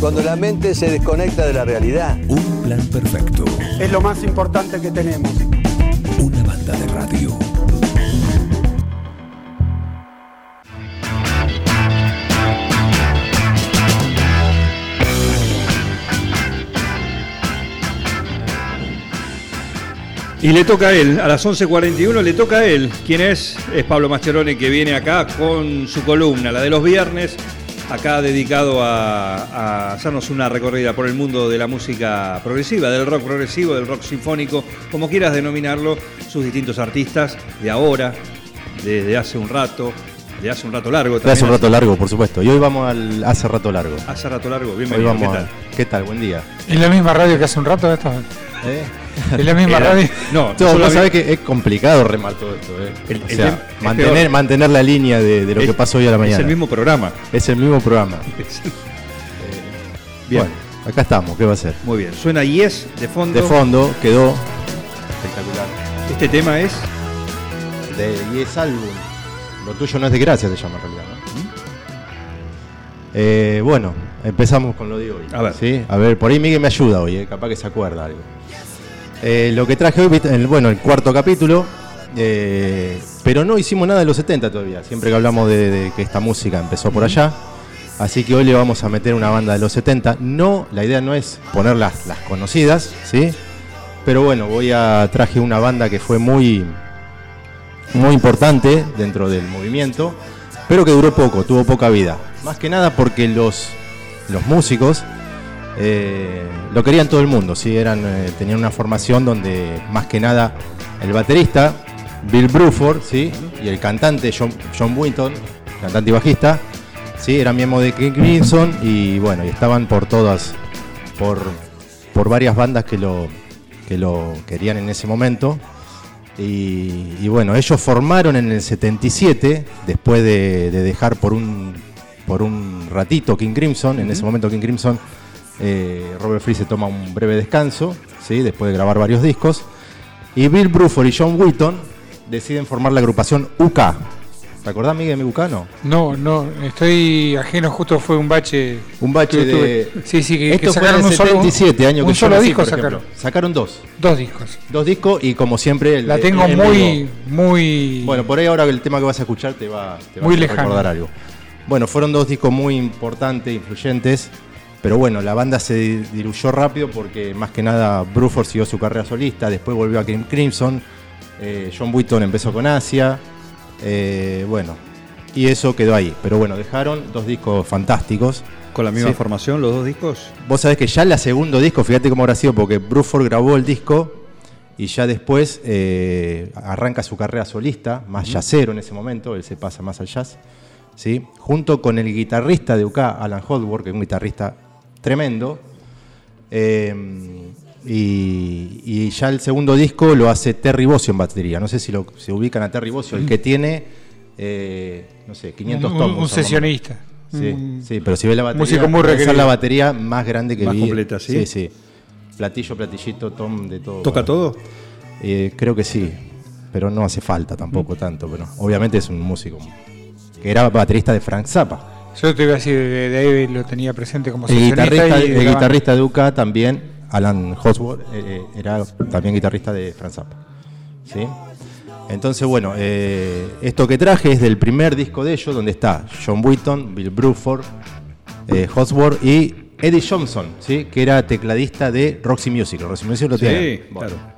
Cuando la mente se desconecta de la realidad. Un plan perfecto. Es lo más importante que tenemos. Una banda de radio. Y le toca a él, a las 11.41 le toca a él. ¿Quién es? Es Pablo Mascheroni que viene acá con su columna, la de los viernes, acá dedicado a, a hacernos una recorrida por el mundo de la música progresiva, del rock progresivo, del rock sinfónico, como quieras denominarlo, sus distintos artistas de ahora, desde hace un rato, de hace un rato largo. De hace un rato largo, por supuesto. Y hoy vamos al hace rato largo. Hace rato largo, Hoy bienvenido. vamos ¿qué a- tal? ¿Qué tal? Buen día. ¿Es la misma radio que hace un rato esto? ¿Eh? ¿Es la misma Era- radio? No, Todo, solo vos sabés que es complicado remar todo esto. ¿eh? El- o sea, mantener, la línea de, de lo es- que pasó hoy a la mañana. Es el mismo programa. Es el mismo programa. Bien, Bueno, acá estamos. ¿Qué va a ser? muy bien. Suena Yes de fondo. De fondo quedó espectacular. Este tema es De Yes Album. Lo tuyo no es de gracia, se llama en realidad, ¿no? Eh, bueno, empezamos con lo de hoy. A ver. ¿sí? A ver, por ahí Miguel me ayuda hoy, eh, capaz que se acuerda algo. Eh, lo que traje hoy, el- bueno, el cuarto capítulo, eh, pero no hicimos nada de los 70 todavía, siempre que hablamos de, de que esta música empezó por allá. Así que hoy le vamos a meter una banda de los 70. No, la idea no es poner las, las conocidas, ¿sí? Pero bueno, voy a traje una banda que fue muy, muy importante dentro del movimiento, pero que duró poco, tuvo poca vida. Más que nada porque los, los músicos eh, lo querían todo el mundo, ¿sí? Eran, eh, tenían una formación donde más que nada el baterista, Bill Bruford, ¿sí? y el cantante John, John Winton, cantante y bajista, ¿sí? eran miembros de King Crimson y bueno, y estaban por todas, por, por varias bandas que lo, que lo querían en ese momento. Y, y bueno, ellos formaron en el 77, después de, de dejar por un, por un ratito King Crimson. En ese momento King Crimson, eh, Robert Free se toma un breve descanso, ¿sí? después de grabar varios discos. Y Bill Bruford y John Wheaton deciden formar la agrupación UK. ¿Te acordás, Miguel, de mi UK? No. No, estoy ajeno, justo fue un bache. Un bache de... tuve. Sí, sí, que, que Esto fue en sacaron el un solo, 77, año que un solo nací, disco sacaron. Sacaron dos. Dos discos. Dos discos y como siempre... el- La tengo el- el muy, muy. Bueno, por ahí ahora el tema que vas a escuchar te va, te va Muy a lejano. recordar algo. Bueno, fueron dos discos muy importantes, influyentes, pero bueno, la banda se di- diluyó rápido porque más que nada Bruford siguió su carrera solista, después volvió a Crim- Crimson, eh, John Wheaton empezó con Asia, eh, bueno, y eso quedó ahí. Pero bueno, dejaron dos discos fantásticos. con la misma Sí. formación, los dos discos. Vos sabés que ya el segundo disco, fíjate cómo habrá sido, porque Bruford grabó el disco y ya después eh, arranca su carrera solista, más jazzero en ese momento, él se pasa más al jazz, ¿sí? junto con el guitarrista de UK, Alan Holdsworth, que es un guitarrista tremendo. eh, y, y ya el segundo disco lo hace Terry Bossio en batería. No sé si lo, se ubican a Terry Bossio, el que tiene, eh, no sé, 500 un, tomos. un menos. sesionista. Sí, Un- sí, pero si ves la batería, músico muy esa es la batería más grande que Más vi. completa, ¿sí? Sí, sí. Platillo, platillito, tom, de todo. ¿Toca Bueno, todo? eh, creo que sí, pero no hace falta tampoco Mm. tanto. Pero obviamente es un músico que era baterista de Frank Zappa. Yo te iba a decir, de, de ahí lo tenía presente como El guitarrista, y el guitarrista de UK también, Alan Hosworth, eh, eh, era también guitarrista de Frank Zappa. ¿Sí? Entonces, bueno, eh, esto que traje es del primer disco de ellos, donde está John Wheaton, Bill Bruford, eh, Hosworth y Eddie Johnson, ¿sí? que era tecladista de Roxy Music. Roxy Music lo Sí, tiene. Bueno, claro.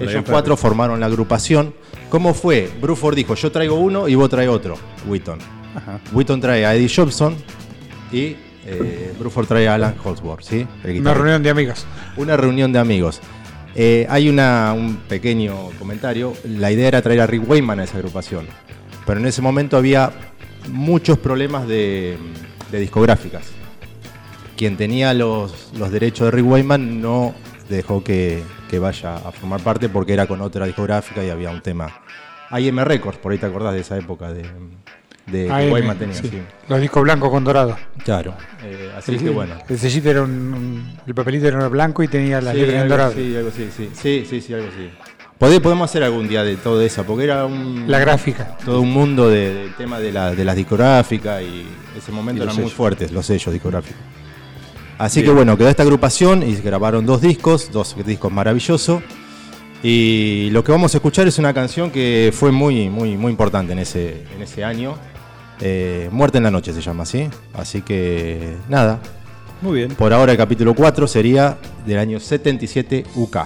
Ellos cuatro formaron la agrupación. ¿Cómo fue? Bruford dijo, yo traigo uno y vos trae otro, Wheaton. Ajá. Wheaton trae a Eddie Johnson y eh, Bruford trae a Alan Holdsworth, ¿sí? Una reunión de amigos. Una reunión de amigos. Eh, hay una, un pequeño comentario. La idea era traer a Rick Wayman a esa agrupación. Pero en ese momento había muchos problemas de, de discográficas. Quien tenía los, los derechos de Rick Wayman no dejó que, que vaya a formar parte porque era con otra discográfica y había un tema. IM Records, por ahí te acordás de esa época de, de AM, Wayman tenía. sí. sí. Los discos blancos con dorado. Claro. Eh, así Sí, que sí. bueno. El sellito era un, El papelito era blanco y tenía las Sí, letras en dorado. así, algo así, sí, sí, sí, sí, algo así. Podemos hacer algún día de todo eso, porque era un La gráfica. todo un mundo de- del tema de, la, de las discográficas y ese momento Y eran muy fuertes los sellos discográficos. Así Bien. que bueno, quedó esta agrupación y grabaron dos discos, dos discos maravillosos. Y lo que vamos a escuchar es una canción que fue muy, muy, muy importante en ese, en ese año. Eh, Muerte en la noche se llama así. Así que nada, Muy bien. por ahora el capítulo 4 sería del año 77 UK.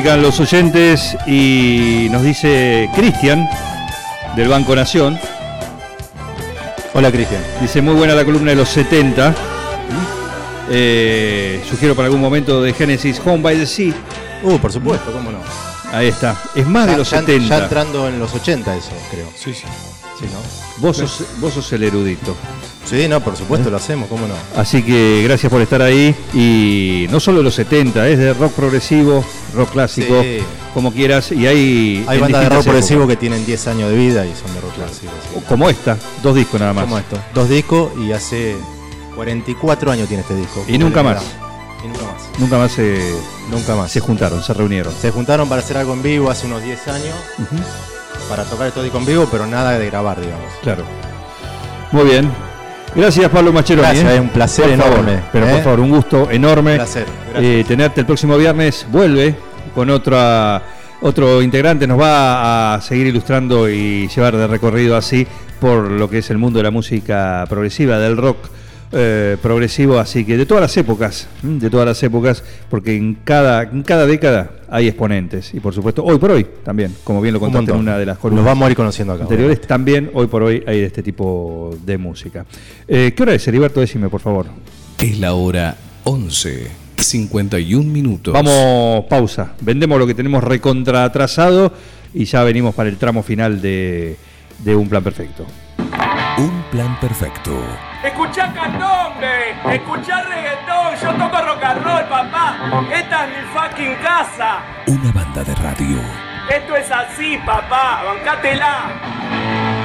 Comunican los oyentes y nos dice Cristian del Banco Nación. Hola Cristian. Dice muy buena la columna de los 70. Eh, sugiero para algún momento de Genesis Home by the Sea. Uh, por supuesto, cómo no. Ahí está. Es más de los ya, 70. ya entrando en los 80 eso, creo. Sí, sí. Sí, ¿no? Vos sos, vos sos el erudito. Sí, no, por supuesto lo hacemos, ¿cómo no? Así que gracias por estar ahí. Y no solo los 70, es de rock progresivo, rock clásico, Sí. como quieras. Y hay. Hay bandas de rock progresivo que tienen 10 años de vida y son de rock clásico. sí. Como esta, dos discos nada más. Como esto. Dos discos y hace 44 años tiene este disco. Y nunca más. Y nunca más. Nunca más se, Nunca más. se juntaron, se reunieron. Se juntaron para hacer algo en vivo hace unos 10 años, para tocar estos discos en vivo, pero nada de grabar, digamos. Claro. Muy bien. Gracias, Pablo Maccheroni. Gracias, ¿eh? es un placer Por favor, enorme, pero ¿eh? por favor, un gusto enorme. Placer. Eh, tenerte el próximo viernes. Vuelve con otra otro integrante. Nos va a seguir ilustrando y llevar de recorrido así por lo que es el mundo de la música progresiva, del rock. Eh, progresivo, así que de todas las épocas, de todas las épocas, porque en cada, en cada década hay exponentes, y por supuesto, hoy por hoy también, como bien lo Un contaste en una de las Nos columnas vamos a ir conociendo acá. anteriores, también hoy por hoy hay de este tipo de música. Eh, ¿Qué hora es, Heriberto? Decime, por favor. Es la hora 11, 51 minutos. Vamos, pausa. Vendemos lo que tenemos recontra atrasado y ya venimos para el tramo final de, de Un Plan Perfecto. Un plan perfecto. Escuchá candombe, escuchá reggaetón, yo toco rock and roll, papá. Esta es mi fucking casa. Una banda de radio. Esto es así, papá, bancátela.